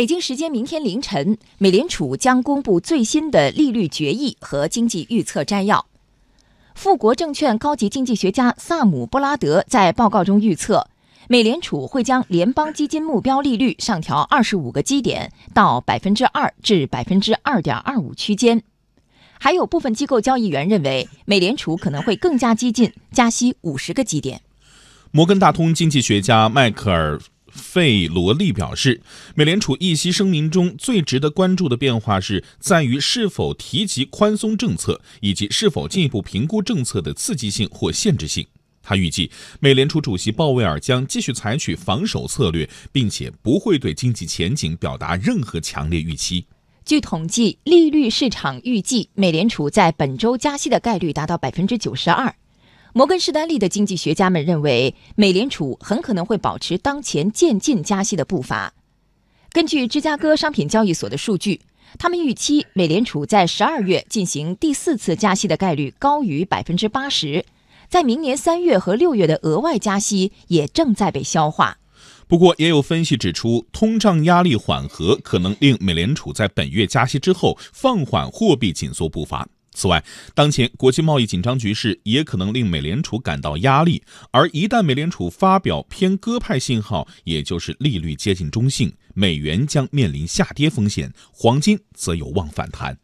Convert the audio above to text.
北京时间明天凌晨，美联储将公布最新的利率决议和经济预测摘要。富国证券高级经济学家萨姆·布拉德在报告中预测，美联储会将联邦基金目标利率上调二十五个基点，到百分之二至百分之二点二五区间。还有部分机构交易员认为，美联储可能会更加激进，加息五十个基点。摩根大通经济学家迈克尔。费罗利表示，美联储议息声明中最值得关注的变化是在于是否提及宽松政策，以及是否进一步评估政策的刺激性或限制性。他预计，美联储主席鲍威尔将继续采取防守策略，并且不会对经济前景表达任何强烈预期。据统计，利率市场预计美联储在本周加息的概率达到百分之九十二。摩根士丹利的经济学家们认为，美联储很可能会保持当前渐进加息的步伐。根据芝加哥商品交易所的数据，他们预期美联储在十二月进行第四次加息的概率高于百分之八十。在明年三月和六月的额外加息也正在被消化。不过，也有分析指出，通胀压力缓和可能令美联储在本月加息之后放缓货币紧缩步伐。此外，当前国际贸易紧张局势也可能令美联储感到压力，而一旦美联储发表偏鸽派信号，也就是利率接近中性，美元将面临下跌风险，黄金则有望反弹。